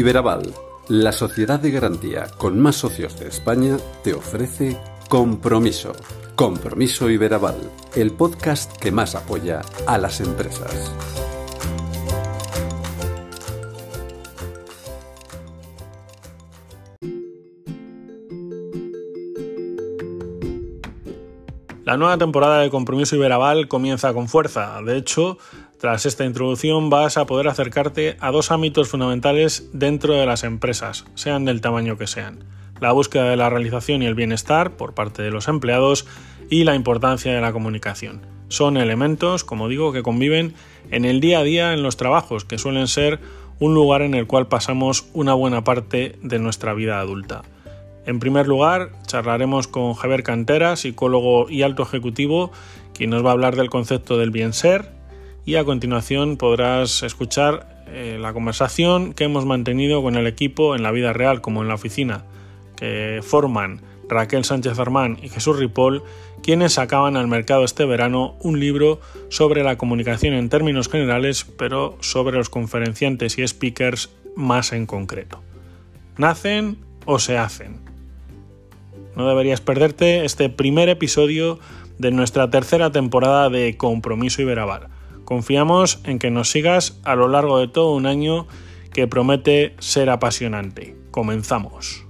Iberaval, la sociedad de garantía con más socios de España, te ofrece Compromiso. Compromiso Iberaval, el podcast que más apoya a las empresas. La nueva temporada de Compromiso Iberaval comienza con fuerza. De hecho, tras esta introducción vas a poder acercarte a dos ámbitos fundamentales dentro de las empresas, sean del tamaño que sean. La búsqueda de la realización y el bienestar por parte de los empleados y la importancia de la comunicación. Son elementos, como digo, que conviven en el día a día en los trabajos, que suelen ser un lugar en el cual pasamos una buena parte de nuestra vida adulta. En primer lugar, charlaremos con Javier Cantera, psicólogo y alto ejecutivo, quien nos va a hablar del concepto del bien ser. Y a continuación podrás escuchar eh, la conversación que hemos mantenido con el equipo en la vida real como en la oficina, que forman Raquel Sánchez Armán y Jesús Ripoll, quienes sacaban al mercado este verano un libro sobre la comunicación en términos generales, pero sobre los conferenciantes y speakers más en concreto. ¿Nacen o se hacen? No deberías perderte este primer episodio de nuestra tercera temporada de Compromiso Iberabar. Confiamos en que nos sigas a lo largo de todo un año que promete ser apasionante. Comenzamos.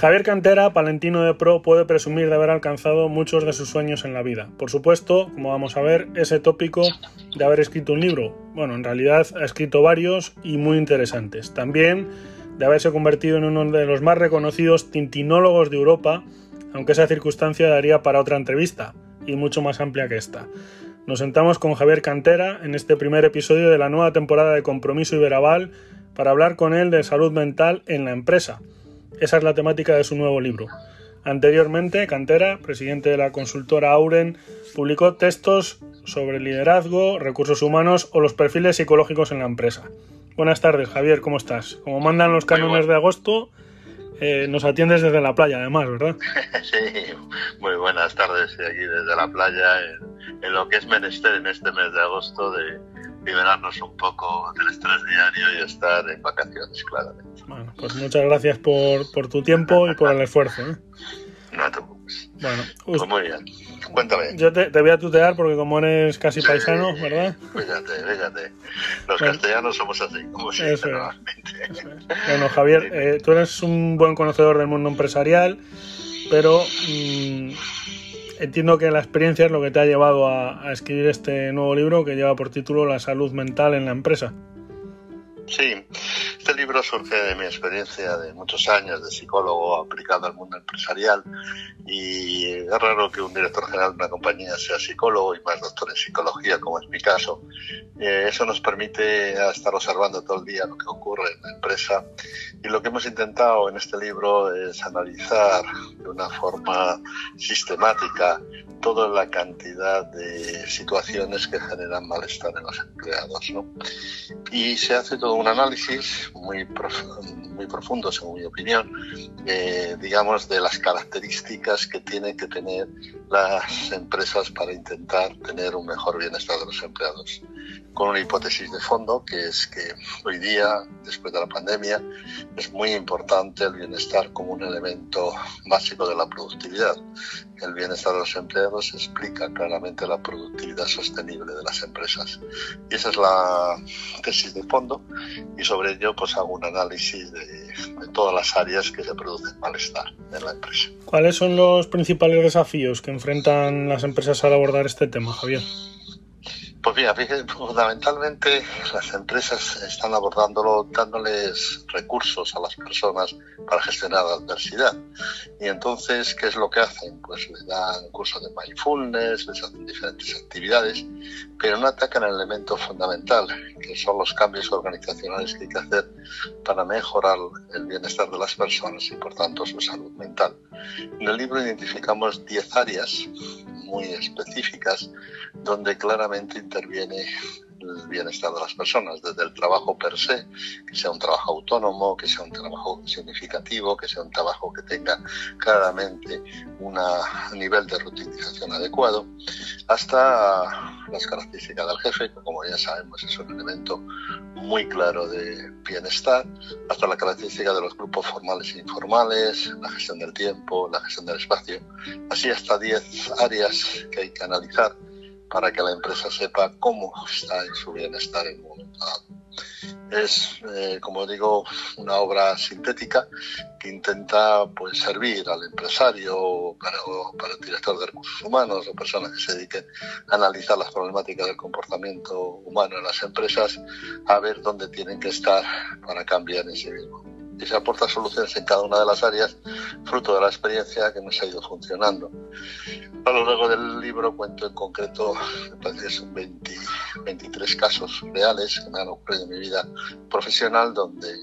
Javier Cantera, palentino de pro, puede presumir de haber alcanzado muchos de sus sueños en la vida. Por supuesto, como vamos a ver, ese tópico de haber escrito un libro. Bueno, en realidad ha escrito varios y muy interesantes. También de haberse convertido en uno de los más reconocidos tintinólogos de Europa, aunque esa circunstancia daría para otra entrevista, y mucho más amplia que esta. Nos sentamos con Javier Cantera en este primer episodio de la nueva temporada de Compromiso Iberaval para hablar con él de salud mental en la empresa esa es la temática de su nuevo libro. Anteriormente, Cantera, presidente de la consultora Auren, publicó textos sobre liderazgo, recursos humanos o los perfiles psicológicos en la empresa. Buenas tardes, Javier, ¿cómo estás? Como mandan los cánones de agosto, eh, nos atiendes desde la playa, además, ¿verdad? Sí, muy buenas tardes aquí desde la playa, en, lo que es menester en este mes de agosto de, liberarnos un poco del estrés diario y estar en vacaciones, claramente. Bueno, pues muchas gracias por, por tu tiempo y por el esfuerzo. ¿eh? No te preocupes. Bueno, pues muy bien. Cuéntame. Yo te, voy a tutear porque como eres casi paisano, ¿verdad? Fíjate, fíjate. Los castellanos somos así, como siempre, Bueno, Javier, eh, tú eres un buen conocedor del mundo empresarial, pero mm, entiendo que la experiencia es lo que te ha llevado a, escribir este nuevo libro que lleva por título La salud mental en la empresa. Sí, este libro surge de mi experiencia de muchos años de psicólogo aplicado al mundo empresarial y es raro que un director general de una compañía sea psicólogo y más doctor en psicología, como es mi caso. Eh, eso nos permite estar observando todo el día lo que ocurre en la empresa y lo que hemos intentado en este libro es analizar de una forma sistemática toda la cantidad de situaciones que generan malestar en los empleados. ¿no? Y se hace todo un análisis muy, muy profundo, según mi opinión, eh, digamos, de las características que tienen que tener las empresas para intentar tener un mejor bienestar de los empleados. Con una hipótesis de fondo, que es que hoy día, después de la pandemia, es muy importante el bienestar como un elemento básico de la productividad. El bienestar de los empleados explica claramente la productividad sostenible de las empresas. Y esa es la tesis de fondo y sobre ello pues hago un análisis de, todas las áreas que se producen malestar en la empresa. ¿Cuáles son los principales desafíos que enfrentan las empresas al abordar este tema, Javier? Pues mira, fundamentalmente las empresas están abordándolo dándoles recursos a las personas para gestionar la adversidad. Y entonces, ¿qué es lo que hacen? Pues le dan cursos de mindfulness, les hacen diferentes actividades, pero no atacan el elemento fundamental, que son los cambios organizacionales que hay que hacer para mejorar el bienestar de las personas y, por tanto, su salud mental. En el libro identificamos 10 áreas muy específicas donde claramente interviene el bienestar de las personas, desde el trabajo per se, que sea un trabajo autónomo, que sea un trabajo significativo, que sea un trabajo que tenga claramente un nivel de rutinización adecuado, hasta las características del jefe, que como ya sabemos es un elemento muy claro de bienestar, hasta la característica de los grupos formales e informales, la gestión del tiempo, la gestión del espacio, así hasta 10 áreas que hay que analizar para que la empresa sepa cómo está en su bienestar en un momento. Es, eh, como digo, una obra sintética que intenta pues, servir al empresario, para, para el director de recursos humanos o personas que se dediquen a analizar las problemáticas del comportamiento humano en las empresas, a ver dónde tienen que estar para cambiar en sí mismo y se aporta soluciones en cada una de las áreas, fruto de la experiencia que nos ha ido funcionando. A lo largo del libro cuento en concreto, me parece que son 23 casos reales que me han ocurrido en mi vida profesional donde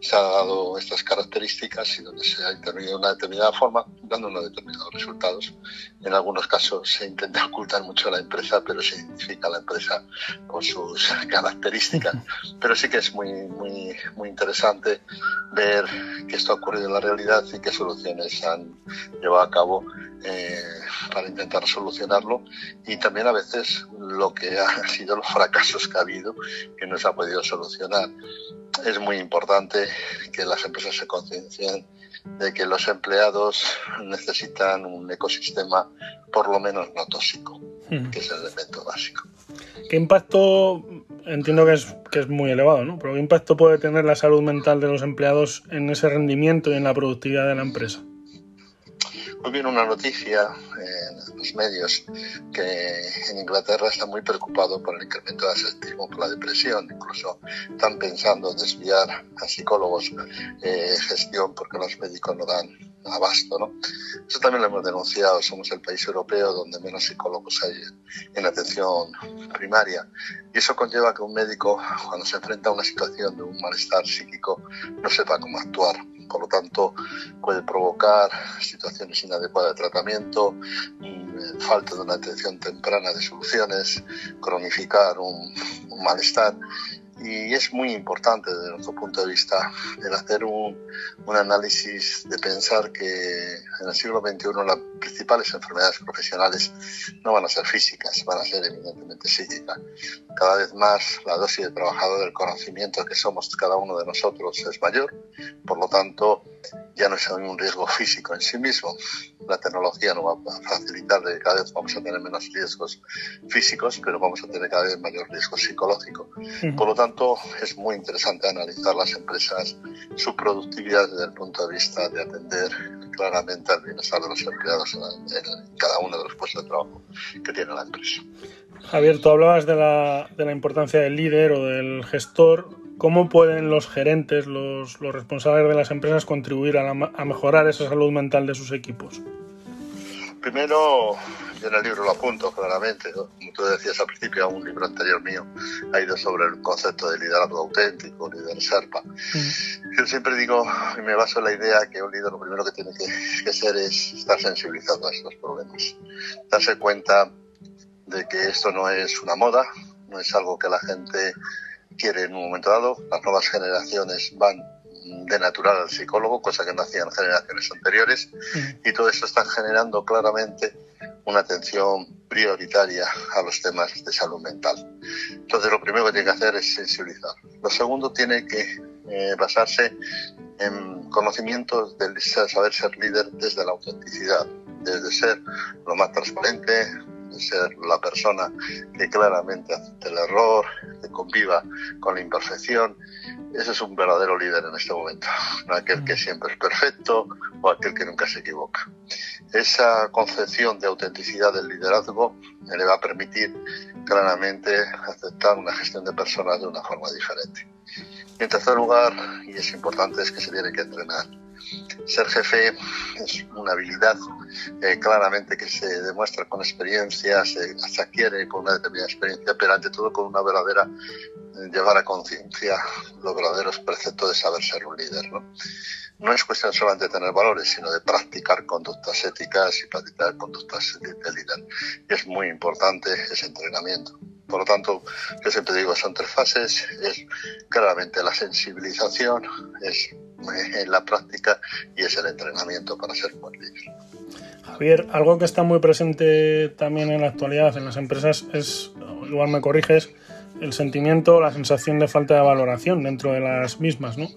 se han dado estas características y donde se ha intervenido de una determinada forma, dando unos determinados resultados. En algunos casos se intenta ocultar mucho la empresa, pero se identifica la empresa con sus características. Pero sí que es muy, muy, muy interesante ver qué esto ha ocurrido en la realidad y qué soluciones han llevado a cabo eh, para intentar solucionarlo y también a veces lo que han sido los fracasos que ha habido que no se ha podido solucionar. Es muy importante que las empresas se conciencien de que los empleados necesitan un ecosistema por lo menos no tóxico, que es el elemento básico. ¿Qué impacto, entiendo que es, que es muy elevado, ¿no? Pero qué impacto puede tener la salud mental de los empleados en ese rendimiento y en la productividad de la empresa? Hoy viene una noticia en los medios que en Inglaterra está muy preocupado por el incremento del asestismo por la depresión. Incluso están pensando desviar a psicólogos eh, gestión porque los médicos no dan abasto. ¿no? Eso también lo hemos denunciado. Somos el país europeo donde menos psicólogos hay en atención primaria. Y eso conlleva que un médico, cuando se enfrenta a una situación de un malestar psíquico, no sepa cómo actuar por lo tanto puede provocar situaciones inadecuadas de tratamiento, mm, falta de una atención temprana de soluciones, cronificar un malestar y es muy importante desde nuestro punto de vista el hacer un, un, análisis de pensar que en el siglo XXI las principales enfermedades profesionales no van a ser físicas, van a ser evidentemente psíquicas. Cada vez más la dosis de trabajador del conocimiento que somos cada uno de nosotros es mayor, por lo tanto ya no es un riesgo físico en sí mismo. La tecnología nos va a facilitar de cada vez vamos a tener menos riesgos físicos, pero vamos a tener cada vez mayor riesgo psicológico. Por lo tanto, es muy interesante analizar las empresas, su productividad desde el punto de vista de atender claramente al bienestar de los empleados en, cada uno de los puestos de trabajo que tiene la empresa. Javier, tú hablabas de la, de la importancia del líder o del gestor ¿Cómo pueden los gerentes, los, los responsables de las empresas contribuir a, a, mejorar esa salud mental de sus equipos? Primero, yo en el libro lo apunto claramente, ¿no? como tú decías al principio, un libro anterior mío ha ido sobre el concepto de liderazgo auténtico, líder serpa. Mm. Yo siempre digo y me baso en la idea que un líder lo primero que tiene que, que ser es estar sensibilizado a estos problemas, darse cuenta de que esto no es una moda, no es algo que la gente quiere en un momento dado. Las nuevas generaciones van de natural al psicólogo, cosa que no hacían generaciones anteriores, y todo esto está generando claramente una atención prioritaria a los temas de salud mental. Entonces, lo primero que tiene que hacer es sensibilizar. Lo segundo tiene que eh, basarse en conocimientos del saber ser líder desde la autenticidad, desde ser lo más transparente, ser la persona que claramente acepte el error, que conviva con la imperfección. Ese es un verdadero líder en este momento, no aquel que siempre es perfecto o aquel que nunca se equivoca. Esa concepción de autenticidad del liderazgo le va a permitir claramente aceptar una gestión de personas de una forma diferente. en tercer lugar, y es importante, es que se tiene que entrenar ser jefe es una habilidad eh, claramente que se demuestra con experiencia, se, adquiere con una determinada experiencia, pero ante todo con una verdadera eh, llevar a conciencia los verdaderos preceptos de saber ser un líder. ¿no? no es cuestión solamente de tener valores, sino de practicar conductas éticas y practicar conductas de líder. Y es muy importante ese entrenamiento Por lo tanto, yo siempre digo, son tres fases. Es claramente la sensibilización, es en la práctica y es el entrenamiento para ser buen líder. Javier, algo que está muy presente también en la actualidad en las empresas es, igual me corriges, el sentimiento, la sensación de falta de valoración dentro de las mismas, ¿no?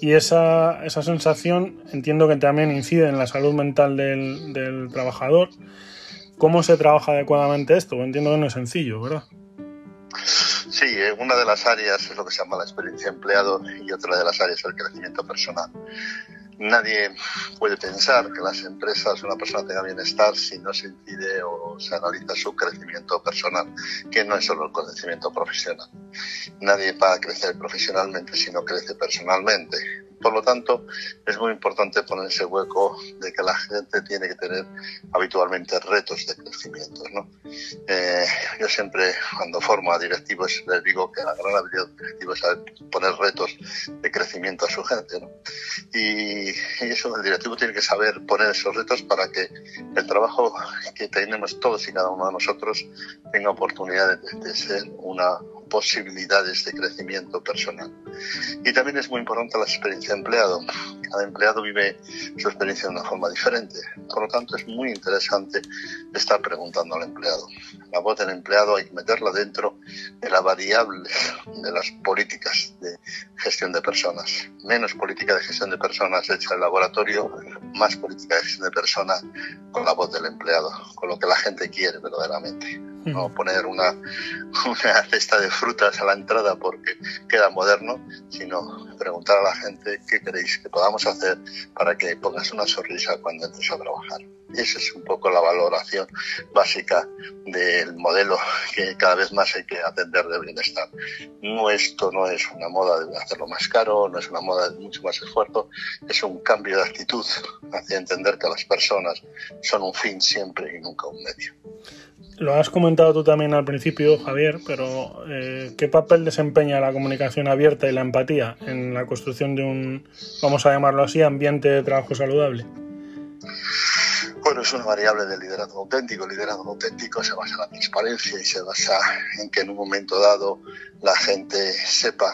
Y esa, esa sensación entiendo que también incide en la salud mental del, del trabajador. ¿Cómo se trabaja adecuadamente esto? Entiendo que no es sencillo, ¿verdad? Sí, eh, una de las áreas es lo que se llama la experiencia empleado y otra de las áreas es el crecimiento personal. Nadie puede pensar que las empresas, una persona tenga bienestar si no se incide o se analiza su crecimiento personal, que no es solo el crecimiento profesional. Nadie va a crecer profesionalmente si no crece personalmente. Por lo tanto, es muy importante poner ese hueco de que la gente tiene que tener habitualmente retos de crecimiento. ¿no? Eh, yo siempre, cuando formo a directivos, les digo que la gran habilidad directiva es poner retos de crecimiento a su gente. ¿no? Y, y eso, el directivo tiene que saber poner esos retos para que el trabajo que tenemos todos y cada uno de nosotros tenga oportunidad de, de ser una posibilidades de crecimiento personal. Y también es muy importante la experiencia de empleado. Cada empleado vive su experiencia de una forma diferente. Por lo tanto, es muy interesante estar preguntando al empleado. La voz del empleado hay que meterla dentro de la variable de las políticas de gestión de personas. Menos política de gestión de personas hecha en el laboratorio, más política de gestión de personas con la voz del empleado, con lo que la gente quiere verdaderamente no poner una, una cesta de frutas a la entrada porque queda moderno, sino preguntar a la gente qué queréis que podamos hacer para que pongas una sonrisa cuando entres a trabajar. Esa es un poco la valoración básica del modelo que cada vez más hay que atender de bienestar. No, esto no es una moda de hacerlo más caro, no es una moda de mucho más esfuerzo, es un cambio de actitud hacia entender que las personas son un fin siempre y nunca un medio. Lo has comentado tú también al principio, Javier, pero eh, ¿qué papel desempeña la comunicación abierta y la empatía en la construcción de un, vamos a llamarlo así, ambiente de trabajo saludable? Bueno, es una variable del liderazgo auténtico. El liderazgo auténtico se basa en la transparencia y se basa en que en un momento dado la gente sepa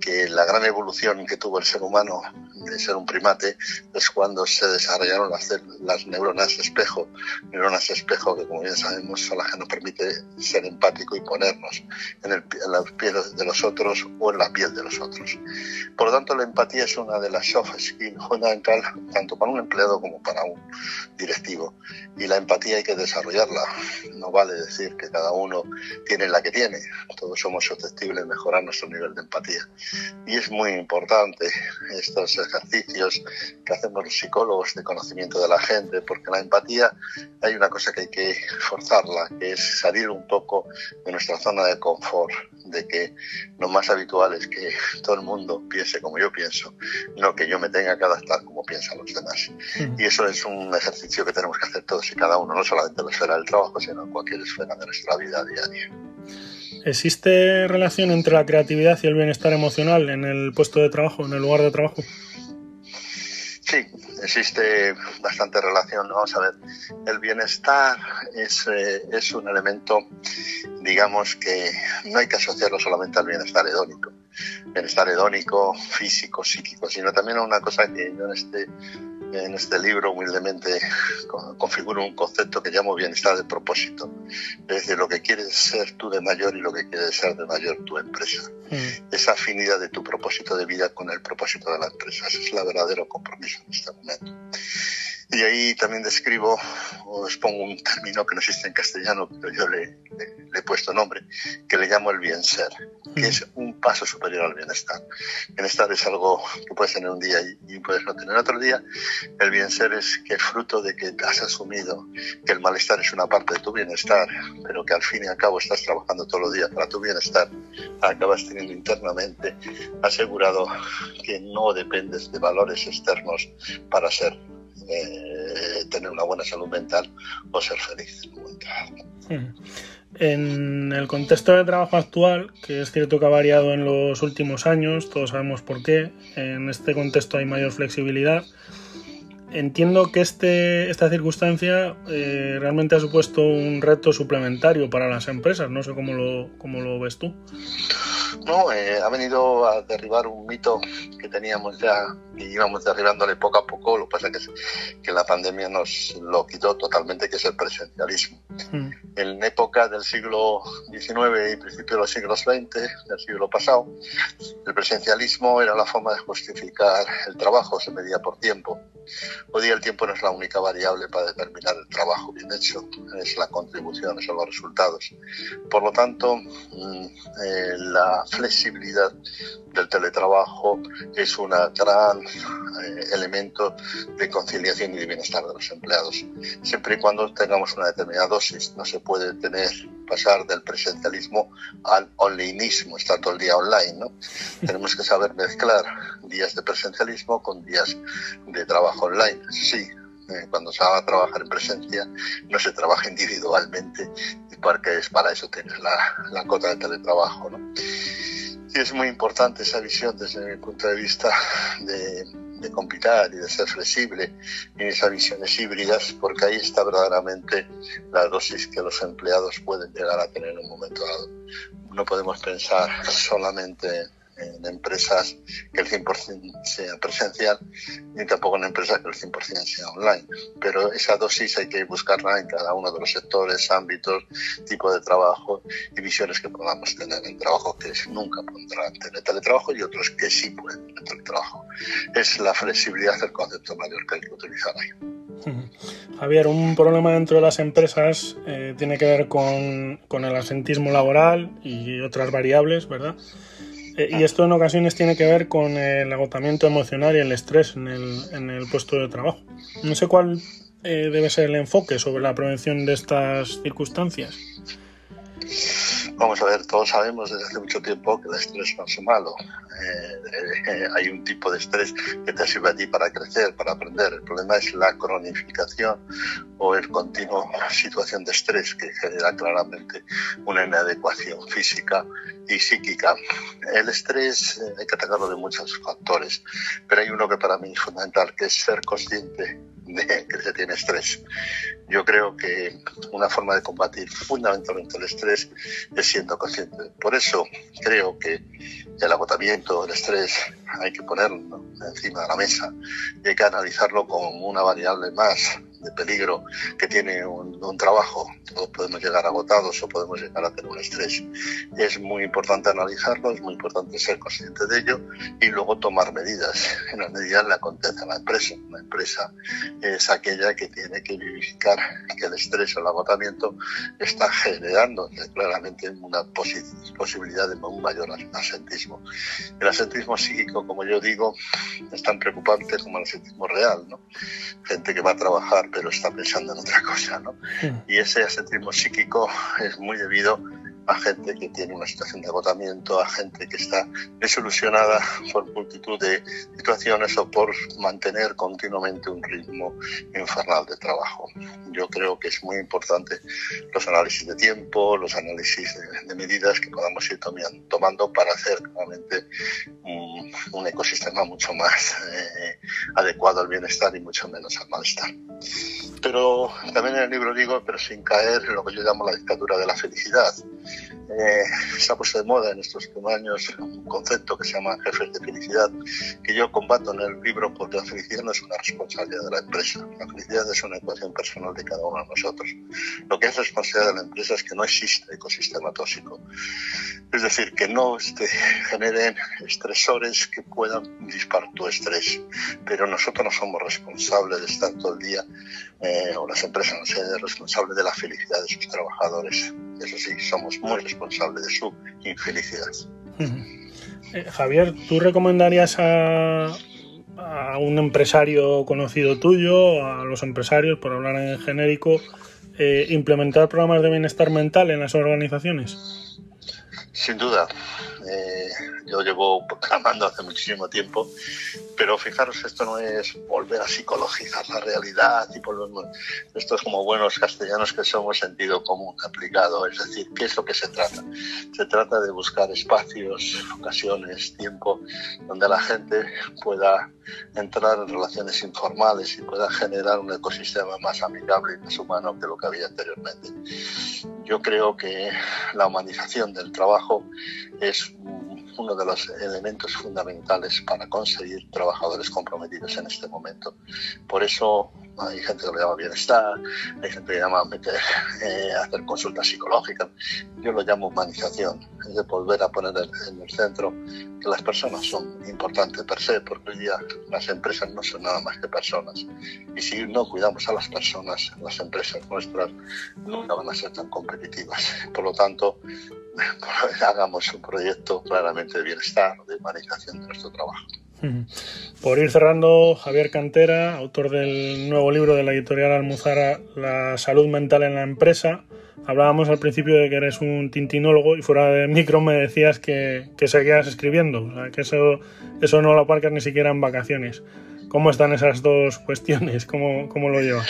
que la gran evolución que tuvo el ser humano de ser un primate es cuando se desarrollaron las, neuronas espejo, neuronas espejo que como bien sabemos son las que nos permite ser empático y ponernos en, el, en la piel de los otros o en la piel de los otros. Por lo tanto, la empatía es una de las soft skills fundamental tanto para un empleado como para un directivo. Y la empatía hay que desarrollarla. No vale decir que cada uno tiene la que tiene. Todos somos susceptibles de mejorar nuestro nivel de empatía. Y es muy importante estos ejercicios que hacemos los psicólogos de conocimiento de la gente, porque la empatía hay una cosa que hay que forzarla, que es salir un poco de nuestra zona de confort, de que lo más habitual es que todo el mundo piense como yo pienso, no que yo me tenga que adaptar como piensan los demás. Y eso es un ejercicio que tenemos que hacer todos y cada uno, no solamente en la esfera del trabajo, sino en cualquier esfera de nuestra vida diaria. ¿Existe relación entre la creatividad y el bienestar emocional en el puesto de trabajo, en el lugar de trabajo? Sí, existe bastante relación. Vamos a ver, el bienestar es, eh, es un elemento, digamos, que no hay que asociarlo solamente al bienestar hedónico. Bienestar hedónico, físico, psíquico, sino también a una cosa que yo en este en este libro humildemente configuro un concepto que llamo bienestar de propósito. Es decir, lo que quieres ser tú de mayor y lo que quieres ser de mayor tu empresa. Mm. Esa afinidad de tu propósito de vida con el propósito de la empresa. Ese es el verdadero compromiso en este momento. Y ahí también describo, o expongo un término que no existe en castellano, pero yo le, le, le he puesto nombre, que le llamo el bien ser, que es un paso superior al bienestar. Bienestar es algo que puedes tener un día y, y puedes no tener otro día. El bien ser es que fruto de que has asumido que el malestar es una parte de tu bienestar, pero que al fin y al cabo estás trabajando todos los días para tu bienestar, acabas teniendo internamente asegurado que no dependes de valores externos para ser eh, tener una buena salud mental o ser feliz. En el contexto de trabajo actual, que es cierto que ha variado en los últimos años, todos sabemos por qué, en este contexto hay mayor flexibilidad. entiendo que este, esta circunstancia eh, realmente ha supuesto un reto suplementario para las empresas. No sé cómo lo, cómo lo ves tú. No, eh, ha venido a derribar un mito que teníamos ya y íbamos derribándole poco a poco. Lo que pasa es que, que la pandemia nos lo quitó totalmente, que es el presencialismo. Mm. En época del siglo XIX y principio de los siglos XX, del siglo pasado, el presencialismo era la forma de justificar el trabajo, se medía por tiempo. Hoy día el tiempo no es la única variable para determinar el trabajo bien hecho, es la contribución, son los resultados. Por lo tanto, mm, eh, la flexibilidad del teletrabajo es un gran eh, elemento de conciliación y de bienestar de los empleados. Siempre y cuando tengamos una determinada dosis, no se puede tener pasar del presencialismo al onlineismo, estar todo el día online. ¿no? Tenemos que saber mezclar días de presencialismo con días de trabajo online. Sí, eh, cuando se va a trabajar en presencia no se trabaja individualmente porque es para eso tienes la, la cota de teletrabajo. ¿no? Y es muy importante esa visión desde mi punto de vista de, de compitar y de ser flexible en esas visiones híbridas, porque ahí está verdaderamente la dosis que los empleados pueden llegar a tener en un momento dado. No podemos pensar solamente en empresas que el 100% sea presencial, ni tampoco en empresas que el 100% sea online. Pero esa dosis hay que buscarla en cada uno de los sectores, ámbitos, tipo de trabajo y visiones que podamos tener en trabajo que nunca tener teletrabajo y otros que sí pueden tener teletrabajo. Es la flexibilidad el concepto mayor que hay que utilizar ahí. Javier, un problema dentro de las empresas eh, tiene que ver con, con el asentismo laboral y otras variables, ¿verdad? Eh, y esto en ocasiones tiene que ver con el agotamiento emocional y el estrés en el, en el puesto de trabajo. No sé cuál eh, debe ser el enfoque sobre la prevención de estas circunstancias. Vamos a ver, todos sabemos desde hace mucho tiempo que el estrés no es malo. Eh, hay un tipo de estrés que te sirve a ti para crecer, para aprender. El problema es la cronificación o el continuo situación de estrés que genera claramente una inadecuación física y psíquica. El estrés eh, hay que atacarlo de muchos factores, pero hay uno que para mí es fundamental, que es ser consciente de que se tiene estrés. Yo creo que una forma de combatir fundamentalmente el estrés es siendo consciente. Por eso creo que el agotamiento, el estrés, hay que ponerlo encima de la mesa y hay que analizarlo como una variable más de peligro que tiene un, trabajo. Todos podemos llegar agotados o podemos llegar a tener un estrés. Es muy importante analizarlo, es muy importante ser consciente de ello y luego tomar medidas. En las medidas le acontece a la empresa. La empresa es aquella que tiene que verificar que el estrés o el agotamiento está generando claramente una posibilidad de un mayor asentismo. El asentismo psíquico, como yo digo, es tan preocupante como el asentismo real. ¿no? Gente que va a trabajar pero está pensando en otra cosa, ¿no? Y ese asentismo psíquico es muy debido a gente que tiene una situación de agotamiento, a gente que está desilusionada por multitud de situaciones o por mantener continuamente un ritmo infernal de trabajo. Yo creo que es muy importante los análisis de tiempo, los análisis de, medidas que podamos ir tomando para hacer un, un ecosistema mucho más eh, adecuado al bienestar y mucho menos al malestar. Pero también en el libro digo, pero sin caer en lo que yo llamo la dictadura de la felicidad. Eh, se ha puesto de moda en estos últimos años un concepto que se llama jefes de felicidad, que yo combato en el libro porque la felicidad no es una responsabilidad de la empresa, la felicidad es una ecuación personal de cada uno de nosotros. Lo que es responsabilidad de la empresa es que no exista ecosistema tóxico, es decir, que no este, generen estresores que puedan disparar tu estrés, pero nosotros no somos responsables de estar todo el día, eh, o las empresas no sean responsables de la felicidad de sus trabajadores. Eso sí, somos muy responsables responsable de su infelicidad. Eh, Javier, ¿tú recomendarías a, un empresario conocido tuyo, a los empresarios, por hablar en genérico, eh, implementar programas de bienestar mental en las organizaciones? Sin duda. Eh, yo llevo clamando hace muchísimo tiempo, pero fijaros, esto no es volver a psicologizar la realidad y volvemos, esto es como buenos castellanos que somos sentido común aplicado, es decir, ¿qué es lo que se trata? Se trata de buscar espacios, ocasiones, tiempo, donde la gente pueda entrar en relaciones informales y pueda generar un ecosistema más amigable y más humano que lo que había anteriormente. Yo creo que la humanización del trabajo es Oh. Uno de los elementos fundamentales para conseguir trabajadores comprometidos en este momento. Por eso hay gente que lo llama bienestar, hay gente que llama meter, eh, hacer consultas psicológicas. Yo lo llamo humanización, es de volver a poner en el centro que las personas son importantes per se, porque hoy día las empresas no son nada más que personas. Y si no cuidamos a las personas, las empresas nuestras nunca van a ser tan competitivas. Por lo tanto, hagamos un proyecto claramente de bienestar, de humanización de nuestro trabajo. Por ir cerrando, Javier Cantera, autor del nuevo libro de la editorial Almuzara, La salud mental en la empresa. Hablábamos al principio de que eres un tintinólogo y fuera de micro me decías que, que seguías escribiendo, o sea, que eso, eso no lo aparcas ni siquiera en vacaciones. ¿Cómo están esas dos cuestiones? ¿Cómo, cómo lo llevas?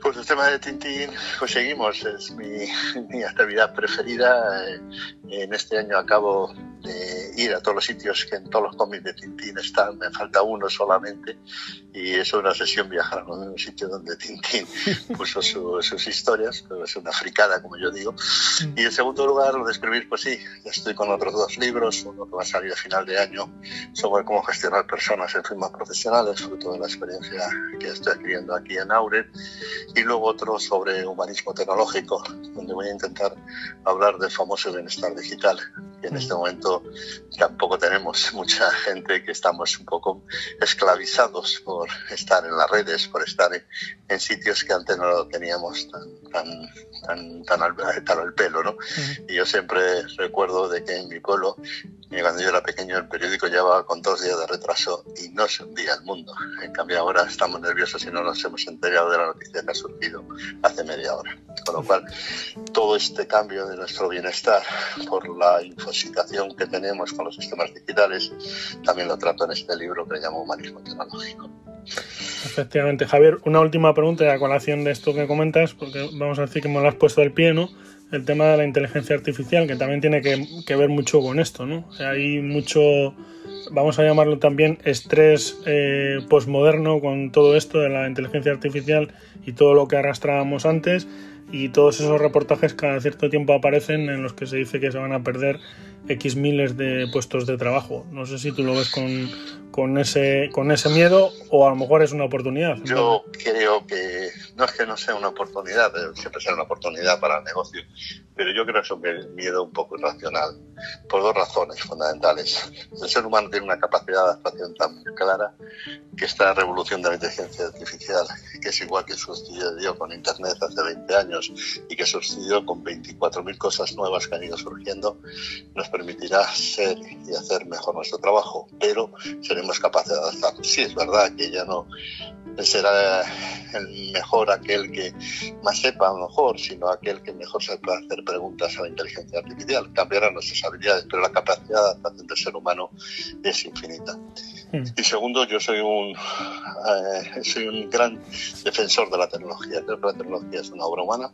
Pues el tema de Tintín, pues seguimos, es mi, mi actividad preferida. En este año acabo de ir a todos los sitios que en todos los cómics de Tintín están, me falta uno solamente, y es una sesión viajar a un sitio donde Tintín puso sus historias, pero es una fricada, como yo digo. Mm. Y en segundo lugar, lo de escribir, pues sí, estoy con otros dos libros, uno que va a salir a final de año sobre cómo gestionar personas en firmas profesionales, fruto de la experiencia que estoy adquiriendo aquí en Auren y luego otro sobre humanismo tecnológico, donde voy a intentar hablar del famoso bienestar digital, que en este momento tampoco tenemos mucha gente que estamos un poco esclavizados por estar en las redes, por estar en, sitios que antes no lo teníamos tan, tan, tan, tan, al, tan al pelo, ¿no? Y yo siempre recuerdo de que en mi pueblo y cuando yo era pequeño el periódico llevaba con dos días de retraso y no se hundía el mundo. En cambio ahora estamos nerviosos y no nos hemos enterado de la noticia que ha surgido hace media hora. Con lo cual todo este cambio de nuestro bienestar por la infosicación que tenemos con los sistemas digitales también lo trato en este libro que llamo Humanismo Tecnológico. Efectivamente, Javier, una última pregunta a colación de esto que comentas, porque vamos a decir que me lo has puesto del pie, ¿no? el tema de la inteligencia artificial, que también tiene que, ver mucho con esto, ¿no? hay mucho, vamos a llamarlo también, estrés eh, postmoderno con todo esto de la inteligencia artificial y todo lo que arrastrábamos antes y todos esos reportajes cada cierto tiempo aparecen en los que se dice que se van a perder X miles de puestos de trabajo. No sé si tú lo ves con, con, ese, con ese miedo o a lo mejor es una oportunidad. Yo creo que no es que no sea una oportunidad, siempre será una oportunidad para el negocio, pero yo creo que es un miedo un poco irracional, por dos razones fundamentales. El ser humano tiene una capacidad de adaptación tan clara que esta revolución de la inteligencia artificial, que es igual que sucedió con Internet hace 20 años y que sucedió con 24.000 cosas nuevas que han ido surgiendo, nos permitirá ser y hacer mejor nuestro trabajo, pero seremos capaces de adaptarnos. Sí, es verdad que ya no será el mejor aquel que más sepa, a lo mejor, sino aquel que mejor sepa hacer preguntas a la inteligencia artificial. Cambiará nuestras habilidades, pero la capacidad de adaptación del ser humano es infinita. Mm. Y segundo, yo soy un, eh, soy un gran defensor de la tecnología. Creo que la tecnología es una obra humana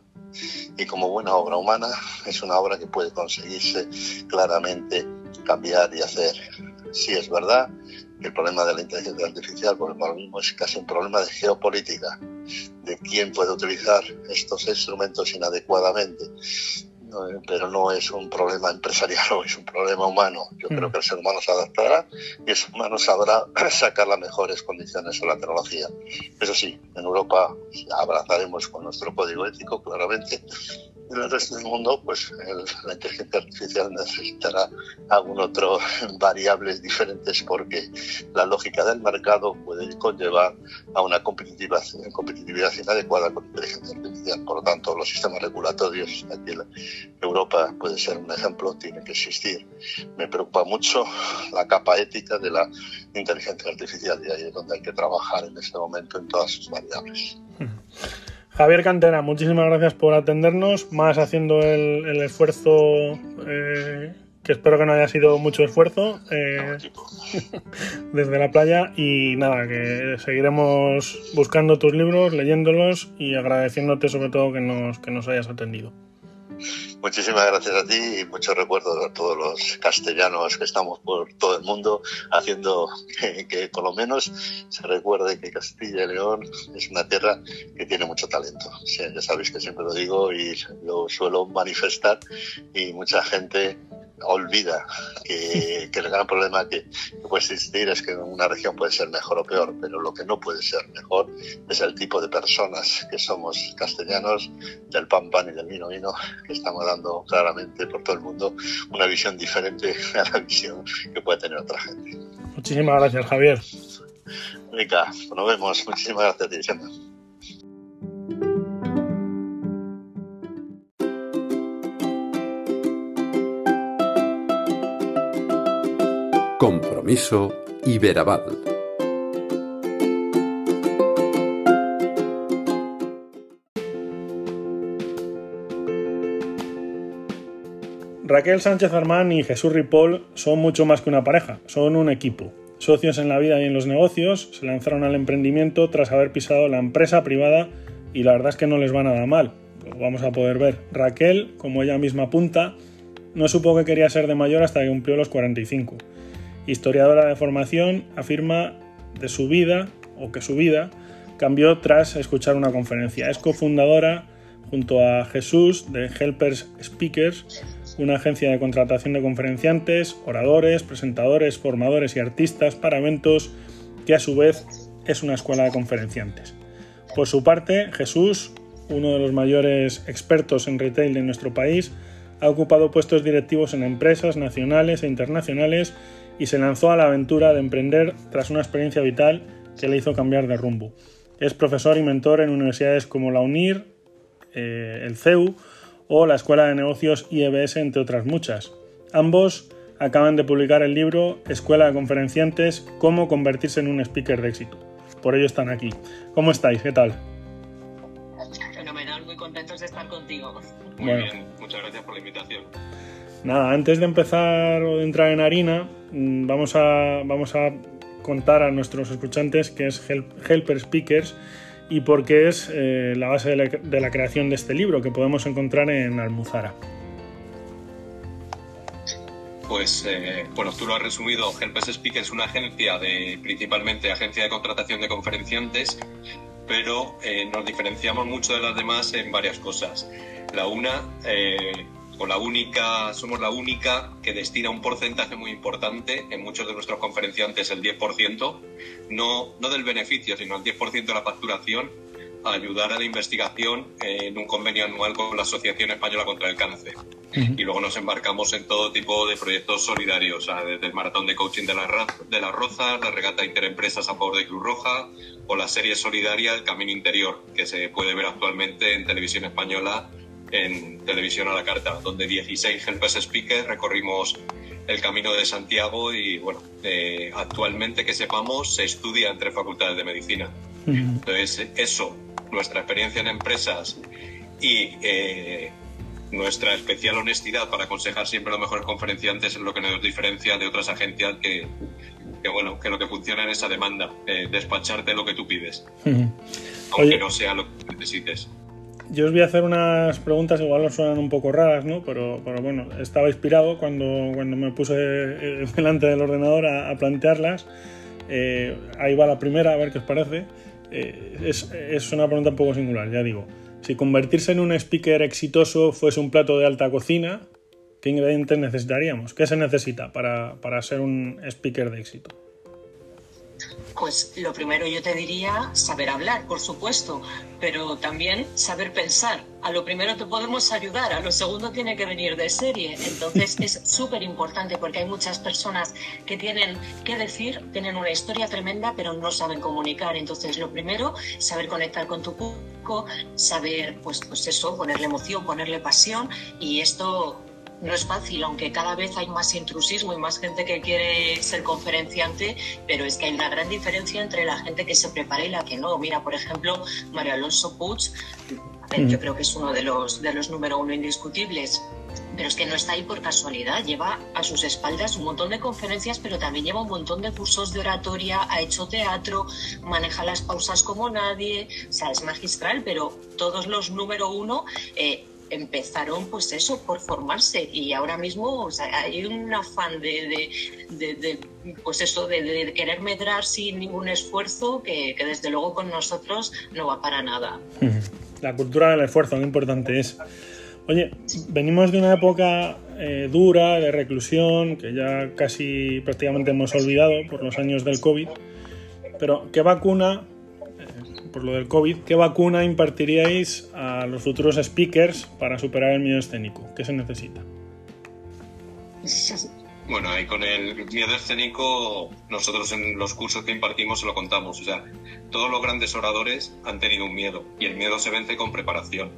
y como buena obra humana es una obra que puede conseguirse claramente cambiar y hacer. Sí es verdad el problema de la inteligencia artificial, por el mismo es casi un problema de geopolítica, de quién puede utilizar estos instrumentos inadecuadamente pero no es un problema empresarial o es un problema humano. Yo creo mm. que el ser humano se adaptará y el ser humano sabrá sacar las mejores condiciones a la tecnología. Eso sí, en Europa abrazaremos con nuestro código ético, claramente, en el resto del mundo, pues la inteligencia artificial necesitará algún otro variables diferentes porque la lógica del mercado puede conllevar a una competitividad, competitividad inadecuada con inteligencia artificial. Por lo tanto, los sistemas regulatorios aquí en Europa puede ser un ejemplo, tiene que existir. Me preocupa mucho la capa ética de la inteligencia artificial y ahí es donde hay que trabajar en este momento en todas sus variables. Javier Cantera, muchísimas gracias por atendernos, más haciendo el, esfuerzo, eh, que espero que no haya sido mucho esfuerzo, eh, desde la playa. Y nada, que seguiremos buscando tus libros, leyéndolos y agradeciéndote sobre todo que nos, que nos hayas atendido. Muchísimas gracias a ti y muchos recuerdos a todos los castellanos que estamos por todo el mundo haciendo que, por lo menos se recuerde que Castilla y León es una tierra que tiene mucho talento. ya sabéis que siempre lo digo y lo suelo manifestar y mucha gente olvida que, el gran problema que, puede existir es que una región puede ser mejor o peor, pero lo que no puede ser mejor es el tipo de personas que somos castellanos, del pan pan y del vino vino, que estamos dando claramente por todo el mundo una visión diferente a la visión que puede tener otra gente. Muchísimas gracias, Javier. Rica, nos vemos. Muchísimas gracias a Compromiso Iberaval. Raquel Sánchez Armán y Jesús Ripoll son mucho más que una pareja, son un equipo. Socios en la vida y en los negocios, se lanzaron al emprendimiento tras haber pisado la empresa privada y la verdad es que no les va nada mal. Lo vamos a poder ver. Raquel, como ella misma apunta, no supo que quería ser de mayor hasta que cumplió los 45 historiadora de formación, afirma de su vida, o que su vida, cambió tras escuchar una conferencia. Es cofundadora, junto a Jesús, de Helpers Speakers, una agencia de contratación de conferenciantes, oradores, presentadores, formadores y artistas para eventos, que a su vez es una escuela de conferenciantes. Por su parte, Jesús, uno de los mayores expertos en retail de nuestro país, ha ocupado puestos directivos en empresas nacionales e internacionales y se lanzó a la aventura de emprender tras una experiencia vital que le hizo cambiar de rumbo. Es profesor y mentor en universidades como la UNIR, eh, el CEU o la Escuela de Negocios IEBS, entre otras muchas. Ambos acaban de publicar el libro Escuela de Conferenciantes, cómo convertirse en un speaker de éxito. Por ello están aquí. ¿Cómo estáis? ¿Qué tal? Fenomenal, muy contentos de estar contigo. Muy bien, muchas gracias por la invitación. Nada, antes de empezar o de entrar en harina, mm, vamos a, vamos a contar a nuestros escuchantes qué es Helper Speakers y por qué es eh, la base de la, creación de este libro que podemos encontrar en Almuzara. Pues eh, bueno, tú lo has resumido. Helpers Speakers es una agencia de principalmente agencia de contratación de conferenciantes, pero eh, nos diferenciamos mucho de las demás en varias cosas. La una, la única, somos la única que destina un porcentaje muy importante en muchos de nuestros conferenciantes, el 10%, no, no del beneficio, sino el 10% de la facturación, a ayudar a la investigación en un convenio anual con la Asociación Española contra el Cáncer. Y luego nos embarcamos en todo tipo de proyectos solidarios, desde el maratón de coaching de, la, de las Rozas, la regata interempresas a favor de Cruz Roja o la serie solidaria El Camino Interior, que se puede ver actualmente en televisión española en televisión a la carta, donde 16 helpers speakers recorrimos el camino de Santiago y bueno, eh, actualmente que sepamos se estudia entre facultades de medicina. Entonces eso, nuestra experiencia en empresas y eh, nuestra especial honestidad para aconsejar siempre a los mejores conferenciantes es lo que nos diferencia de otras agencias que, que bueno, que lo que funciona en esa demanda, eh, despacharte lo que tú pides, aunque no sea lo que necesites yo os voy a hacer unas preguntas, igual os suenan un poco raras, ¿no? Pero, pero bueno, estaba inspirado cuando, cuando me puse eh, delante del ordenador a, plantearlas. Eh, ahí va la primera, a ver qué os parece. Eh, es, es, una pregunta un poco singular, ya digo. Si convertirse en un speaker exitoso fuese un plato de alta cocina, ¿qué ingredientes necesitaríamos? ¿Qué se necesita para, para ser un speaker de éxito? Pues lo primero yo te diría saber hablar, por supuesto, pero también saber pensar. A lo primero te podemos ayudar, a lo segundo tiene que venir de serie. Entonces es súper importante porque hay muchas personas que tienen que decir, tienen una historia tremenda, pero no saben comunicar. Entonces lo primero, saber conectar con tu público, saber, pues, pues eso, ponerle emoción, ponerle pasión y esto no es fácil, aunque cada vez hay más intrusismo y más gente que quiere ser conferenciante, pero es que hay una gran diferencia entre la gente que se prepara y la que no. Mira, por ejemplo, Mario Alonso Puig, yo creo que es uno de los, de los número uno indiscutibles pero es que no está ahí por casualidad. Lleva a sus espaldas un montón de conferencias, pero también lleva un montón de cursos de oratoria, ha hecho teatro, maneja las pausas como nadie, o sea, es magistral, pero todos los número uno eh, empezaron pues eso por formarse. Y ahora mismo hay un afán de, pues eso de, querer medrar sin ningún esfuerzo que, que, desde luego con nosotros no va para nada. La cultura del esfuerzo qué importante es. Oye venimos de una época eh, dura de reclusión que ya casi prácticamente hemos olvidado por los años del covid pero qué vacuna por lo del COVID, ¿qué vacuna impartiríais a los futuros speakers para superar el miedo escénico? ¿Qué se necesita? Bueno, ahí con el miedo escénico, nosotros en los cursos que impartimos se lo contamos. O sea, todos los grandes oradores han tenido un miedo y el miedo se vence con preparación.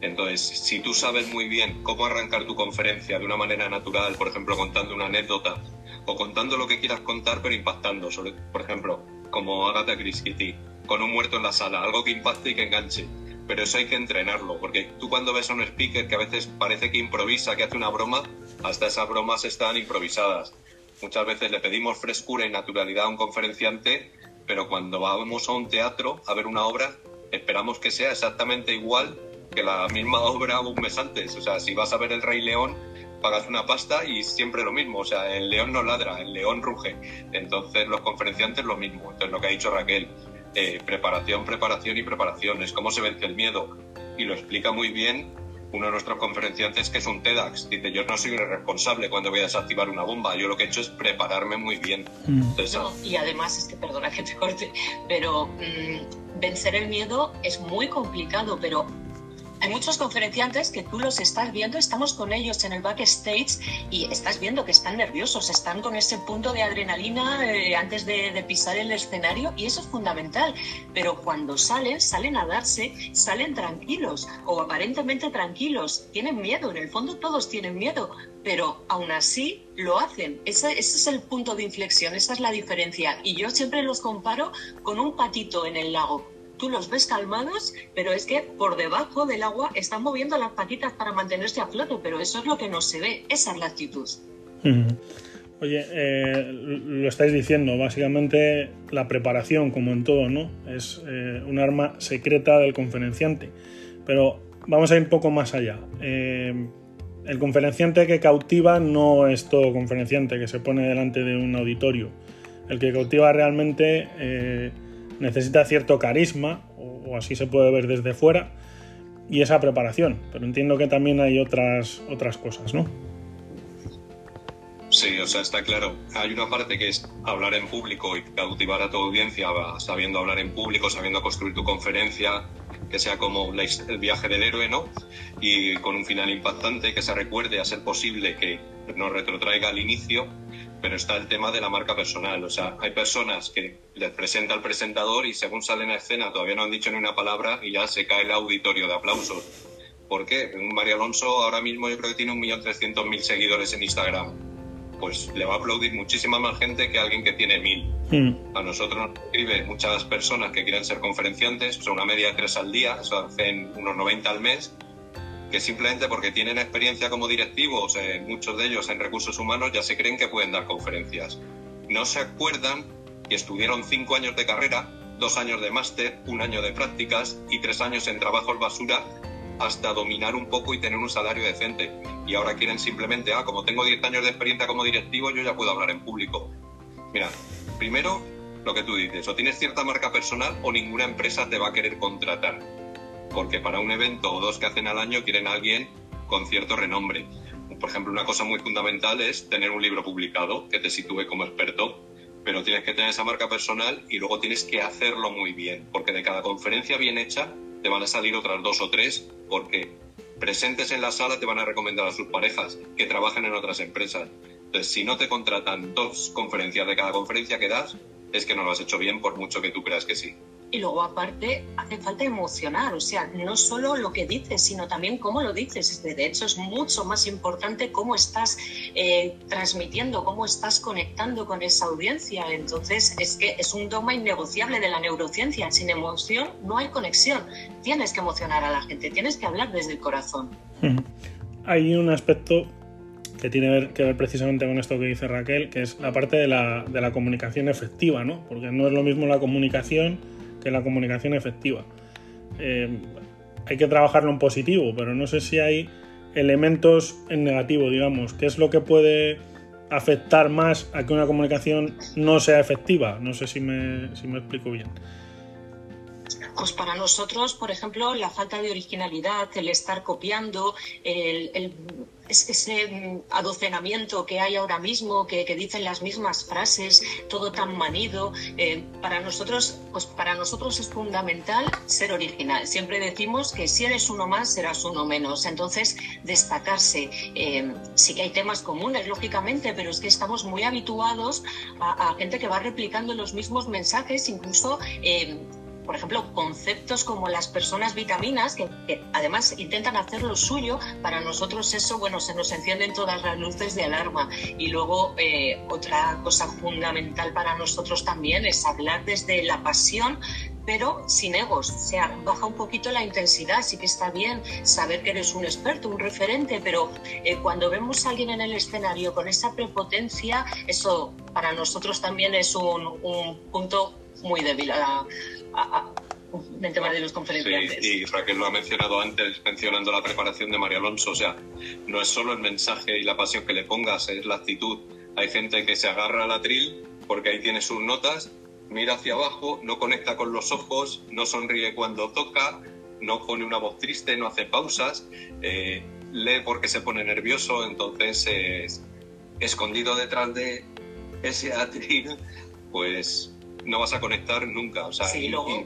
Entonces, si tú sabes muy bien cómo arrancar tu conferencia de una manera natural, por ejemplo, contando una anécdota o contando lo que quieras contar, pero impactando, sobre, por ejemplo, como Agatha Christie, con un muerto en la sala, algo que impacte y que enganche. Pero eso hay que entrenarlo, porque tú cuando ves a un speaker que a veces parece que improvisa, que hace una broma, hasta esas bromas están improvisadas. Muchas veces le pedimos frescura y naturalidad a un conferenciante, pero cuando vamos a un teatro a ver una obra, esperamos que sea exactamente igual que la misma obra un mes antes. O sea, si vas a ver El Rey León, pagas una pasta y siempre lo mismo. O sea, el león no ladra, el león ruge. Entonces, los conferenciantes lo mismo. Entonces, lo que ha dicho Raquel, eh, preparación, preparación y preparación, es cómo se vence el miedo. Y lo explica muy bien uno de nuestros conferenciantes que es un TEDx. Dice, yo no soy responsable cuando voy a desactivar una bomba, yo lo que he hecho es prepararme muy bien. Mm. y además, es que perdona que te corte, pero mm, vencer el miedo es muy complicado, pero hay muchos conferenciantes que tú los estás viendo, estamos con ellos en el backstage y estás viendo que están nerviosos, están con ese punto de adrenalina eh, antes de, pisar el escenario y eso es fundamental. Pero cuando salen, salen a darse, salen tranquilos o aparentemente tranquilos, tienen miedo, en el fondo todos tienen miedo, pero aún así lo hacen. Ese, ese es el punto de inflexión, esa es la diferencia. Y yo siempre los comparo con un patito en el lago tú los ves calmados, pero es que por debajo del agua están moviendo las patitas para mantenerse a flote, pero eso es lo que no se ve, esa es la actitud. Oye, eh, lo estáis diciendo, básicamente la preparación, como en todo, ¿no? Es eh, un arma secreta del conferenciante. Pero vamos a ir un poco más allá. Eh, el conferenciante que cautiva no es todo conferenciante que se pone delante de un auditorio. El que cautiva realmente necesita cierto carisma, o, así se puede ver desde fuera, y esa preparación. Pero entiendo que también hay otras, otras cosas, ¿no? Sí, o sea, está claro. Hay una parte que es hablar en público y cautivar a tu audiencia sabiendo hablar en público, sabiendo construir tu conferencia, que sea como el viaje del héroe, ¿no? Y con un final impactante, que se recuerde a ser posible que nos retrotraiga al inicio pero está el tema de la marca personal. O sea, hay personas que les presenta el presentador y según salen a escena todavía no han dicho ni una palabra y ya se cae el auditorio de aplausos. ¿Por qué? Mario Alonso ahora mismo yo creo que tiene 1.300.000 seguidores en Instagram. Pues le va a aplaudir muchísima más gente que alguien que tiene 1.000. Hmm. A nosotros nos escriben muchas personas que quieren ser conferenciantes, son una media de tres al día, eso hacen unos 90 al mes que simplemente porque tienen experiencia como directivos, eh, muchos de ellos en recursos humanos, ya se creen que pueden dar conferencias. No se acuerdan que estuvieron cinco años de carrera, dos años de máster, un año de prácticas y tres años en trabajos basura hasta dominar un poco y tener un salario decente. Y ahora quieren simplemente, ah, como tengo 10 años de experiencia como directivo, yo ya puedo hablar en público. Mira, primero lo que tú dices, o tienes cierta marca personal o ninguna empresa te va a querer contratar porque para un evento o dos que hacen al año quieren a alguien con cierto renombre. Por ejemplo, una cosa muy fundamental es tener un libro publicado que te sitúe como experto, pero tienes que tener esa marca personal y luego tienes que hacerlo muy bien, porque de cada conferencia bien hecha te van a salir otras dos o tres, porque presentes en la sala te van a recomendar a sus parejas que trabajen en otras empresas. Entonces, si no te contratan dos conferencias de cada conferencia que das, es que no lo has hecho bien por mucho que tú creas que sí. Y luego aparte hace falta emocionar, o sea, no solo lo que dices, sino también cómo lo dices. De hecho, es mucho más importante cómo estás eh, transmitiendo, cómo estás conectando con esa audiencia. Entonces, es que es un dogma innegociable de la neurociencia. Sin emoción no hay conexión. Tienes que emocionar a la gente, tienes que hablar desde el corazón. Hay un aspecto que tiene que ver precisamente con esto que dice Raquel, que es la parte de la, de la comunicación efectiva, ¿no? Porque no es lo mismo la comunicación que la comunicación efectiva. Eh, hay que trabajarlo en positivo, pero no sé si hay elementos en negativo, digamos. ¿Qué es lo que puede afectar más a que una comunicación no sea efectiva? No sé si me, si me explico bien. Pues para nosotros, por ejemplo, la falta de originalidad, el estar copiando, el, el ese mm, adocenamiento que hay ahora mismo, que, dicen las mismas frases, todo tan manido. Eh, para nosotros, pues para nosotros es fundamental ser original. Siempre decimos que si eres uno más, serás uno menos. Entonces, destacarse. Eh, sí que hay temas comunes, lógicamente, pero es que estamos muy habituados a, gente que va replicando los mismos mensajes, incluso eh, por ejemplo, conceptos como las personas vitaminas, que, además intentan hacer lo suyo, para nosotros eso, bueno, se nos encienden todas las luces de alarma. Y luego, eh, otra cosa fundamental para nosotros también es hablar desde la pasión pero sin egos, o sea, baja un poquito la intensidad, sí que está bien saber que eres un experto, un referente, pero eh, cuando vemos a alguien en el escenario con esa prepotencia, eso para nosotros también es un, un punto muy débil a, del tema de los conferenciantes. Sí, y Raquel lo ha mencionado antes, mencionando la preparación de María Alonso. O sea, no es solo el mensaje y la pasión que le pongas, es la actitud. Hay gente que se agarra al atril porque ahí tiene sus notas, mira hacia abajo, no conecta con los ojos, no sonríe cuando toca, no pone una voz triste, no hace pausas, eh, lee porque se pone nervioso, entonces escondido detrás de ese atril, pues no vas a conectar nunca. O sea,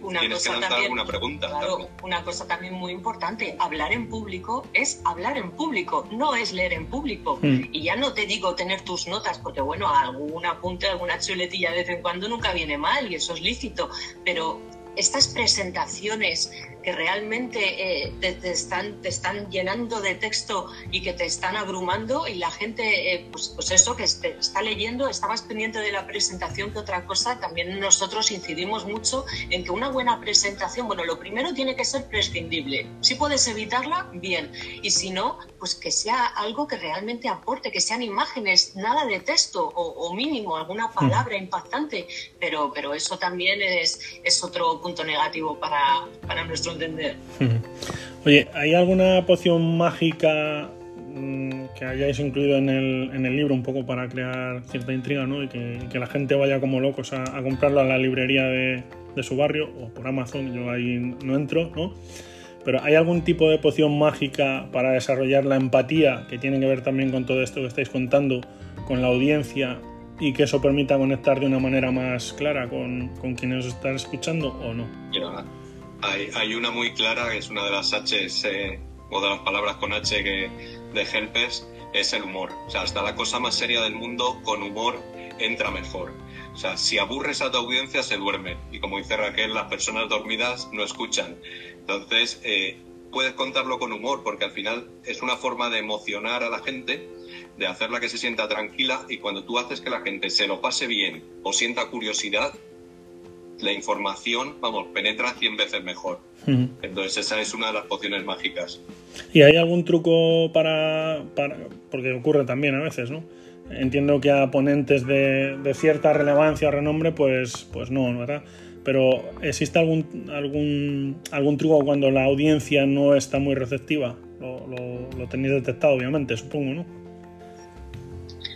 una tienes que lanzar alguna pregunta. Claro, una cosa también muy importante, hablar en público es hablar en público, no es leer en público. Hmm. Y ya no te digo tener tus notas, porque bueno, algún apunte, alguna chuletilla de vez en cuando nunca viene mal y eso es lícito, pero estas presentaciones que realmente eh, te, están, te están llenando de texto y que te están abrumando y la gente, eh, pues, pues, eso, que está leyendo, está más pendiente de la presentación que otra cosa. También nosotros incidimos mucho en que una buena presentación, bueno, lo primero tiene que ser prescindible. Si puedes evitarla, bien. Y si no, pues que sea algo que realmente aporte, que sean imágenes, nada de texto o, mínimo, alguna mm. palabra impactante. Pero, pero eso también es, es otro punto negativo para, para nuestro entender. Oye, ¿hay alguna poción mágica mm, que hayáis incluido en el, en el, libro un poco para crear cierta intriga, ¿no? Y que, la gente vaya como locos a, a comprarlo a la librería de, de, su barrio o por Amazon, yo ahí no entro, ¿no? Pero ¿hay algún tipo de poción mágica para desarrollar la empatía que tiene que ver también con todo esto que estáis contando, con la audiencia y que eso permita conectar de una manera más clara con, con quienes os están escuchando o no? Hay, una muy clara, que es una de las H eh, o de las palabras con H que, de Helpers, es el humor. O sea, hasta la cosa más seria del mundo, con humor entra mejor. O sea, si aburres a tu audiencia, se duerme. Y como dice Raquel, las personas dormidas no escuchan. Entonces, eh, puedes contarlo con humor, porque al final es una forma de emocionar a la gente, de hacerla que se sienta tranquila, y cuando tú haces que la gente se lo pase bien o sienta curiosidad, la información, vamos, penetra 100 veces mejor. Entonces esa es una de las pociones mágicas. ¿Y hay algún truco para, para, porque ocurre también a veces, ¿no? Entiendo que a ponentes de, cierta relevancia o renombre, pues, pues no, ¿verdad? Pero ¿existe algún, algún, algún truco cuando la audiencia no está muy receptiva? Lo, lo, lo tenéis detectado, obviamente, supongo, ¿no?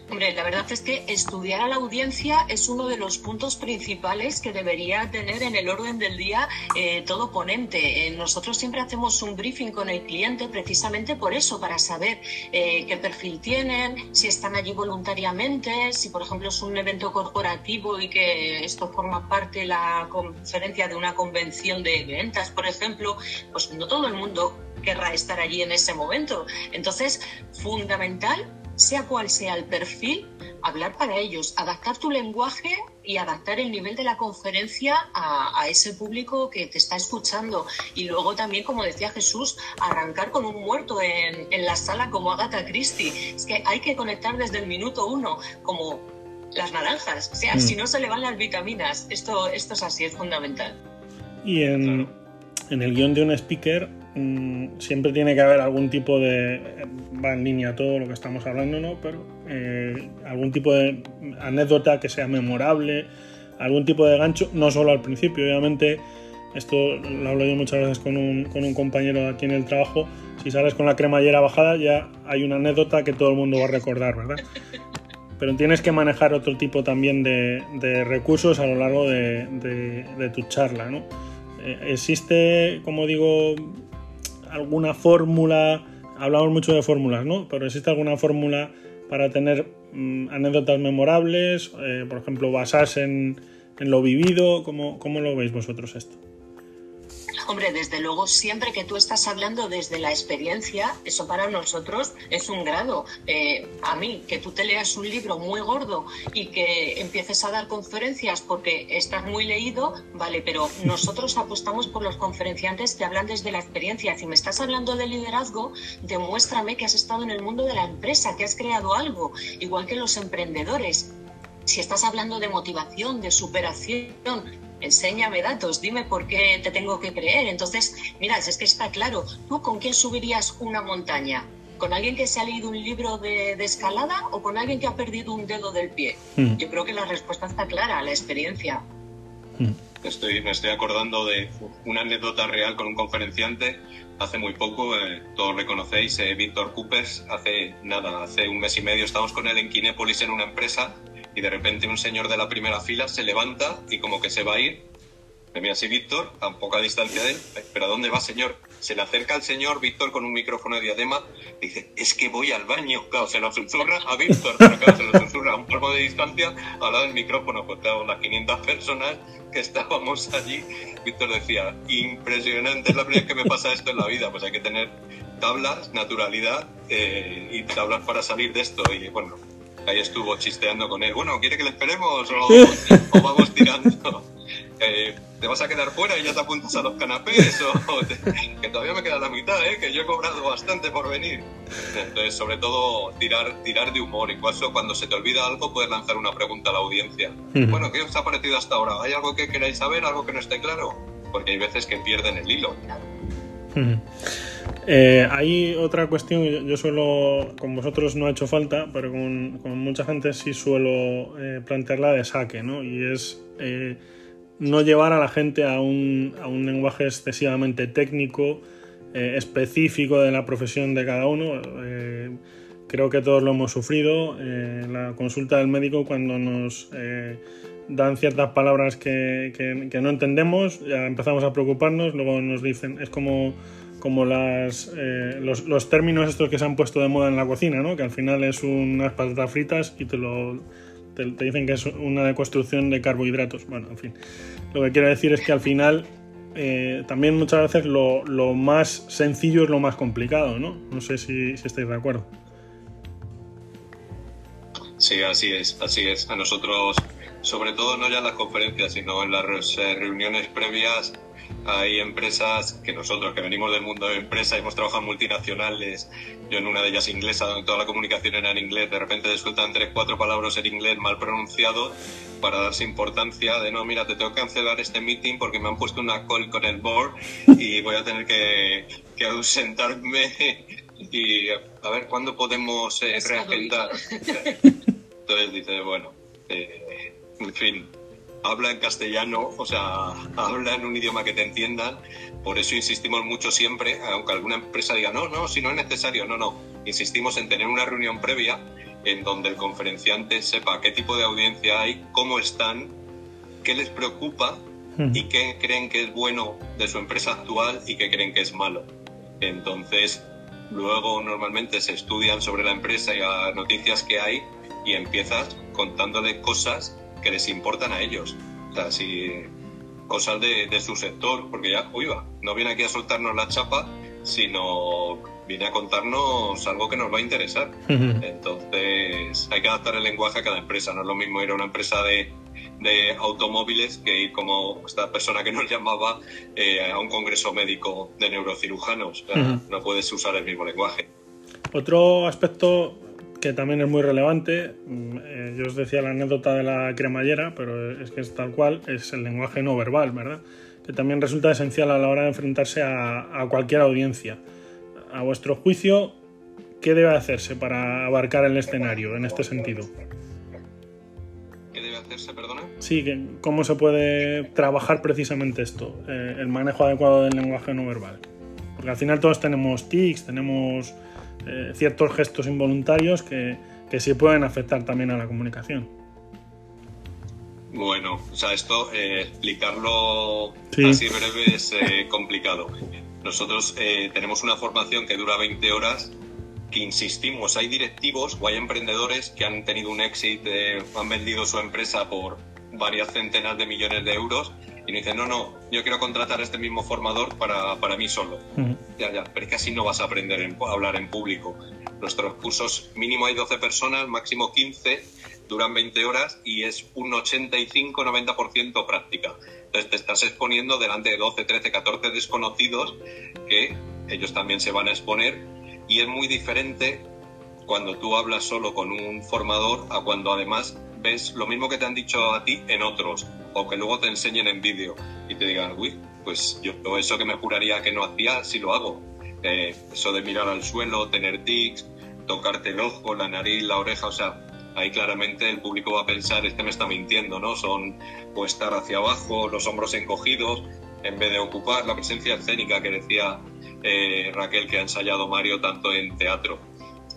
Hombre, la verdad es que estudiar a la audiencia es uno de los puntos principales que debería tener en el orden del día eh, todo ponente. Eh, nosotros siempre hacemos un briefing con el cliente precisamente por eso, para saber eh, qué perfil tienen, si están allí voluntariamente, si por ejemplo es un evento corporativo y que esto forma parte de la conferencia de una convención de ventas, por ejemplo, pues no todo el mundo querrá estar allí en ese momento. Entonces, fundamental sea cual sea el perfil, hablar para ellos, adaptar tu lenguaje y adaptar el nivel de la conferencia a, ese público que te está escuchando. Y luego también, como decía Jesús, arrancar con un muerto en, en la sala como Agatha Christie. Es que hay que conectar desde el minuto uno, como las naranjas. O sea, mm. si no se le van las vitaminas, esto, esto es así, es fundamental. Y en, en el guion de un speaker mm, siempre tiene que haber algún tipo de. va en línea todo lo que estamos hablando, ¿no? Pero eh, algún tipo de anécdota que sea memorable, algún tipo de gancho, no solo al principio, obviamente. Esto lo hablo yo muchas veces con un, con un compañero aquí en el trabajo. Si sales con la cremallera bajada, ya hay una anécdota que todo el mundo va a recordar, ¿verdad? pero tienes que manejar otro tipo también de, recursos a lo largo de, tu charla. ¿no? Eh, ¿Existe, como digo, alguna fórmula? Hablamos mucho de fórmulas, ¿no? Pero ¿existe alguna fórmula para tener mm, anécdotas memorables? Eh, por ejemplo, basarse en, en lo vivido. ¿Cómo, ¿Cómo lo veis vosotros esto? Hombre, desde luego, siempre que tú estás hablando desde la experiencia, eso para nosotros es un grado. Eh, a mí, que tú te leas un libro muy gordo y que empieces a dar conferencias porque estás muy leído, vale, pero nosotros apostamos por los conferenciantes que hablan desde la experiencia. Si me estás hablando de liderazgo, demuéstrame que has estado en el mundo de la empresa, que has creado algo, igual que los emprendedores si estás hablando de motivación, de superación, enséñame datos, dime por qué te tengo que creer. Entonces, mira, es que está claro, ¿tú con quién subirías una montaña? ¿Con alguien que se ha leído un libro de, escalada o con alguien que ha perdido un dedo del pie? Hmm. Yo creo que la respuesta está clara, la experiencia. Hmm. Estoy, me estoy acordando de una anécdota real con un conferenciante hace muy poco, eh, todos reconocéis, eh, Víctor Coopers, hace nada, hace un mes y medio estábamos con él en Kinépolis en una empresa y de repente un señor de la primera fila se levanta y como que se va a ir. Me mira así Víctor, a poca distancia de él. ¿Pero a dónde va, señor? Se le acerca al señor Víctor con un micrófono de diadema. Dice, es que voy al baño. Claro, se lo susurra a Víctor, pero claro, se lo susurra a un poco de distancia al lado del micrófono. Pues claro, las 500 personas que estábamos allí, Víctor decía, impresionante, es la primera vez que me pasa esto en la vida. Pues hay que tener tablas, naturalidad eh, y tablas para salir de esto. Y bueno, ahí estuvo chisteando con él. Bueno, ¿quiere que le esperemos o, vamos tirando? Eh, ¿Te vas a quedar fuera y ya te apuntas a los canapés? O que todavía me queda la mitad, ¿eh? que yo he cobrado bastante por venir. Entonces, sobre todo, tirar, tirar de humor. Incluso cuando se te olvida algo, puedes lanzar una pregunta a la audiencia. Bueno, ¿qué os ha parecido hasta ahora? ¿Hay algo que queráis saber? ¿Algo que no esté claro? Porque hay veces que pierden el hilo. Eh, hay otra cuestión, yo, suelo, con vosotros no ha hecho falta, pero con, mucha gente sí suelo eh, plantearla de saque, ¿no? Y es eh, no llevar a la gente a un, a un lenguaje excesivamente técnico, específico de la profesión de cada uno. creo que todos lo hemos sufrido. la consulta del médico cuando nos dan ciertas palabras que, que no entendemos, ya empezamos a preocuparnos, luego nos dicen, es como como eh, los, términos estos que se han puesto de moda en la cocina, ¿no? que al final es unas patatas fritas y te, lo, te, dicen que es una deconstrucción de carbohidratos. Bueno, en fin, lo que quiero decir es que al final eh, también muchas veces lo, lo, más sencillo es lo más complicado, ¿no? No sé si, si estáis de acuerdo. Sí, así es, así es. A nosotros, sobre todo no ya en las conferencias, sino en las eh, reuniones previas, hay empresas que nosotros, que venimos del mundo de empresa, hemos trabajado en multinacionales, yo en una de ellas inglesa, donde toda la comunicación era en inglés, de repente te sueltan tres, cuatro palabras en inglés mal pronunciado para darse importancia de no, mira, te tengo que cancelar este meeting porque me han puesto una call con el board y voy a tener que, que ausentarme y a ver cuándo podemos eh, reagendar. Entonces dice, bueno, eh, en fin, habla en castellano, o sea, habla en un idioma que te entiendan. Por eso insistimos mucho siempre, aunque alguna empresa diga, no, no, si no es necesario, no, no. Insistimos en tener una reunión previa en donde el conferenciante sepa qué tipo de audiencia hay, cómo están, qué les preocupa y qué creen que es bueno de su empresa actual y qué creen que es malo. Entonces, luego normalmente se estudian sobre la empresa y las noticias que hay y empiezas contándole cosas que les importan a ellos. O sea, si cosas de, su sector, porque ya, uy, va, no viene aquí a soltarnos la chapa, sino viene a contarnos algo que nos va a interesar. Entonces, hay que adaptar el lenguaje a cada empresa. No es lo mismo ir a una empresa de, de automóviles que ir como esta persona que nos llamaba eh, a un congreso médico de neurocirujanos. No puedes usar el mismo lenguaje. Otro aspecto que también es muy relevante, mm, eh, yo os decía la anécdota de la cremallera, pero es que es tal cual, es el lenguaje no verbal, ¿verdad? Que también resulta esencial a la hora de enfrentarse a, a cualquier audiencia. A vuestro juicio, ¿qué debe hacerse para abarcar el escenario en este sentido? ¿Qué debe hacerse, perdona? Sí, ¿cómo se puede trabajar precisamente esto, eh, el manejo adecuado del lenguaje no verbal? Porque al final todos tenemos tics, tenemos eh, ciertos gestos involuntarios que, que sí pueden afectar también a la comunicación. Bueno, o sea, esto eh, explicarlo sí. así breve es eh, complicado. Nosotros tenemos una formación que dura 20 horas que insistimos, hay directivos o hay emprendedores que han tenido un éxito, han vendido su empresa por varias centenas de millones de euros y nos dicen, no, no, yo quiero contratar a este mismo formador para, para mí solo. Uh -huh. Ya, ya, pero es que así no vas a aprender en, a hablar en público. Nuestros cursos mínimo hay 12 personas, máximo 15, duran 20 horas y es un 85-90% práctica. Entonces te estás exponiendo delante de 12, 13, 14 desconocidos que ellos también se van a exponer y es muy diferente cuando tú hablas solo con un formador a cuando además ves lo mismo que te han dicho a ti en otros o que luego te enseñen en vídeo y te digan, uy, pues yo eso que me juraría que no hacía, sí lo hago. Eh, eso de mirar al suelo, tener tics, tocarte el ojo, la nariz, la oreja, o sea, ahí claramente el público va a pensar, este me está mintiendo, ¿no? Son o estar hacia abajo, los hombros encogidos, en vez de ocupar la presencia escénica que decía eh, Raquel que ha ensayado Mario tanto en teatro.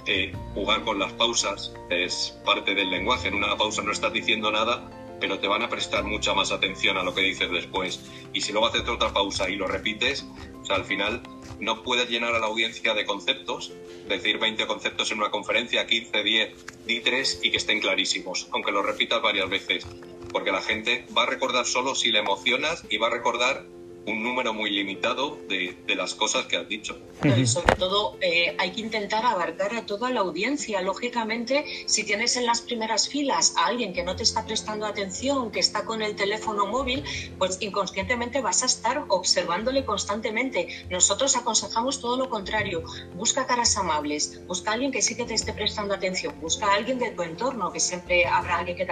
Eh, jugar con las pausas es parte del lenguaje. En una pausa no estás diciendo nada, pero te van a prestar mucha más atención a lo que dices después. Y si luego haces otra pausa y lo repites, o sea, al final no puedes llenar a la audiencia de conceptos, decir 20 conceptos en una conferencia, 15, 10, di 3 y que estén clarísimos, aunque lo repitas varias veces, porque la gente va a recordar solo si le emocionas y va a recordar un número muy limitado de, de, las cosas que has dicho. Y sobre todo eh, hay que intentar abarcar a toda la audiencia. Lógicamente, si tienes en las primeras filas a alguien que no te está prestando atención, que está con el teléfono móvil, pues inconscientemente vas a estar observándole constantemente. Nosotros aconsejamos todo lo contrario. Busca caras amables, busca a alguien que sí que te esté prestando atención, busca a alguien de tu entorno, que siempre habrá alguien que te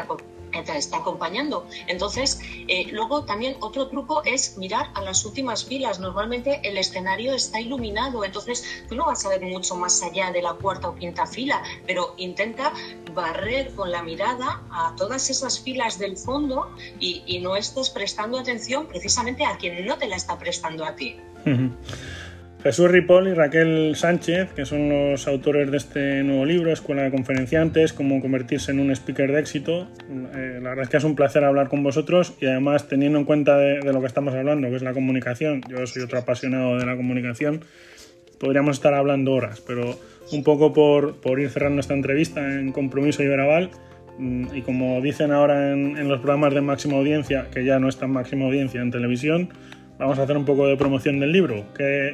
que te está acompañando. Entonces, eh, luego también otro truco es mirar a las últimas filas. Normalmente el escenario está iluminado, entonces tú no vas a ver mucho más allá de la cuarta o quinta fila, pero intenta barrer con la mirada a todas esas filas del fondo y, y no estés prestando atención precisamente a quien no te la está prestando a ti. Jesús Ripoll y Raquel Sánchez, que son los autores de este nuevo libro, Escuela de Conferenciantes, cómo convertirse en un speaker de éxito. Eh, la verdad es que es un placer hablar con vosotros y además teniendo en cuenta de, de, lo que estamos hablando, que es la comunicación, yo soy otro apasionado de la comunicación, podríamos estar hablando horas, pero un poco por, por ir cerrando esta entrevista en Compromiso Iberaval mm, y como dicen ahora en, en los programas de máxima audiencia, que ya no es tan máxima audiencia en televisión, vamos a hacer un poco de promoción del libro.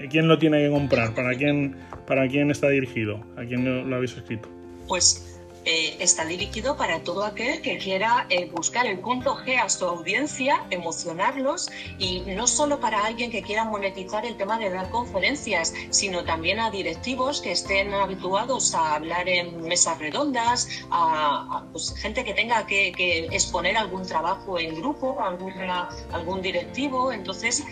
¿Quién lo tiene que comprar? ¿Para quién, para quién está dirigido? ¿A quién lo, lo habéis escrito? Pues eh, está dirigido para todo aquel que quiera eh, buscar el punto G a su audiencia, emocionarlos y no solo para alguien que quiera monetizar el tema de dar conferencias, sino también a directivos que estén habituados a hablar en mesas redondas, a, a pues, gente que tenga que, que, exponer algún trabajo en grupo, alguna, algún directivo. Entonces,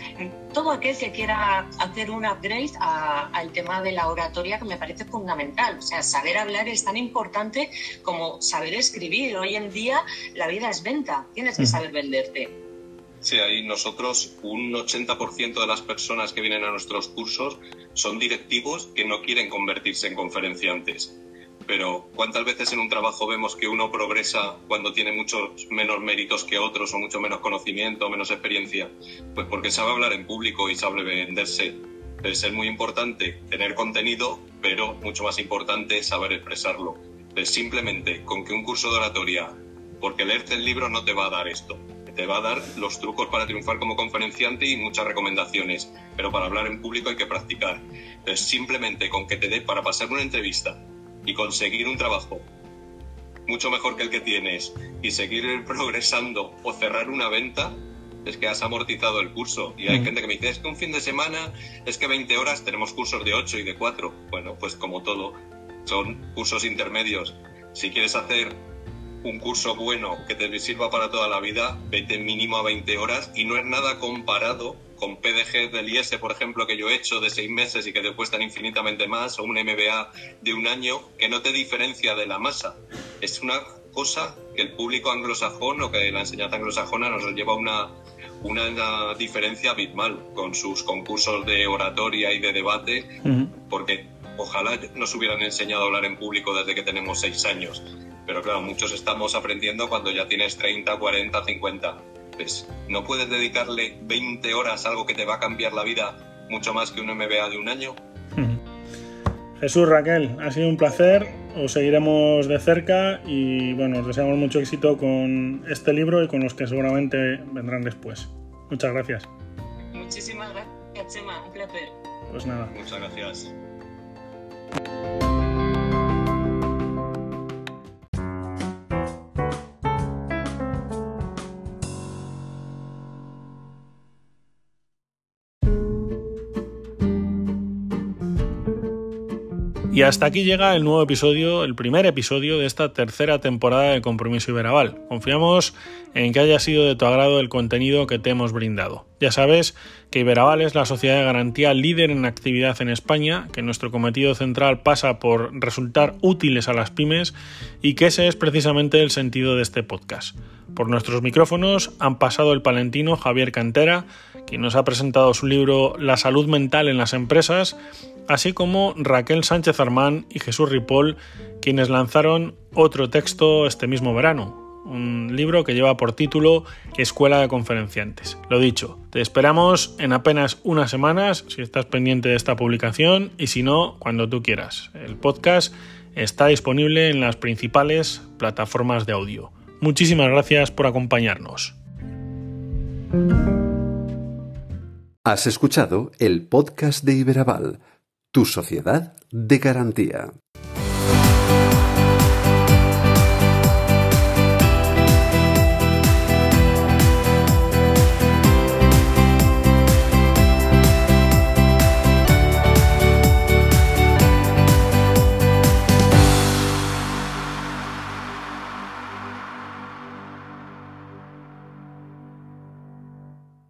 todo aquel que quiera hacer un upgrade al tema de la oratoria que me parece fundamental. O sea, saber hablar es tan importante como saber escribir. Hoy en día la vida es venta, tienes que saber venderte. Sí, ahí nosotros, un 80% de las personas que vienen a nuestros cursos son directivos que no quieren convertirse en conferenciantes. Pero ¿cuántas veces en un trabajo vemos que uno progresa cuando tiene muchos menos méritos que otros o mucho menos conocimiento, menos experiencia? Pues porque sabe hablar en público y sabe venderse. Es muy importante tener contenido, pero mucho más importante es saber expresarlo simplemente con que un curso de oratoria, porque leerte el libro no te va a dar esto. te va a dar los trucos para triunfar como conferenciante y muchas recomendaciones, pero para hablar en público hay que practicar. Entonces, simplemente con que te dé para pasar una entrevista y conseguir un trabajo mucho mejor que el que tienes y seguir progresando o cerrar una venta, es que has amortizado el curso. Y hay gente que me dice, es que un fin de semana, es que 20 horas, tenemos cursos de 8 y de 4. Bueno, pues como todo, son cursos intermedios. Si quieres hacer un curso bueno que te sirva para toda la vida, vete mínimo a 20 horas y no es nada comparado con PDG del IS, por ejemplo, que yo he hecho de seis meses y que te cuestan infinitamente más, o un MBA de un año, que no te diferencia de la masa. Es una cosa que el público anglosajón o que la enseñanza anglosajona nos lleva una, una diferencia abismal con sus concursos de oratoria y de debate, porque ojalá nos hubieran enseñado a hablar en público desde que tenemos seis años. Pero claro, muchos estamos aprendiendo cuando ya tienes 30, 40, 50. Pues no puedes dedicarle 20 horas a algo que te va a cambiar la vida mucho más que un MBA de un año. Jesús, Raquel, ha sido un placer. Os seguiremos de cerca y bueno, os deseamos mucho éxito con este libro y con los que seguramente vendrán después. Muchas gracias. Muchísimas gracias, Chema. Un placer. Pues nada. Muchas gracias. Bye. Y hasta aquí llega el nuevo episodio, el primer episodio de esta tercera temporada de Compromiso Iberaval. Confiamos en que haya sido de tu agrado el contenido que te hemos brindado. Ya sabes que Iberaval es la sociedad de garantía líder en actividad en España, que nuestro cometido central pasa por resultar útiles a las pymes y que ese es precisamente el sentido de este podcast. Por nuestros micrófonos han pasado el palentino Javier Cantera, quien nos ha presentado su libro La salud mental en las empresas, así como Raquel Sánchez Armán y Jesús Ripoll, quienes lanzaron otro texto este mismo verano, un libro que lleva por título Escuela de Conferenciantes. Lo dicho, te esperamos en apenas unas semanas si estás pendiente de esta publicación y si no, cuando tú quieras. El podcast está disponible en las principales plataformas de audio. Muchísimas gracias por acompañarnos. Has escuchado el podcast de Iberaval, tu sociedad de garantía.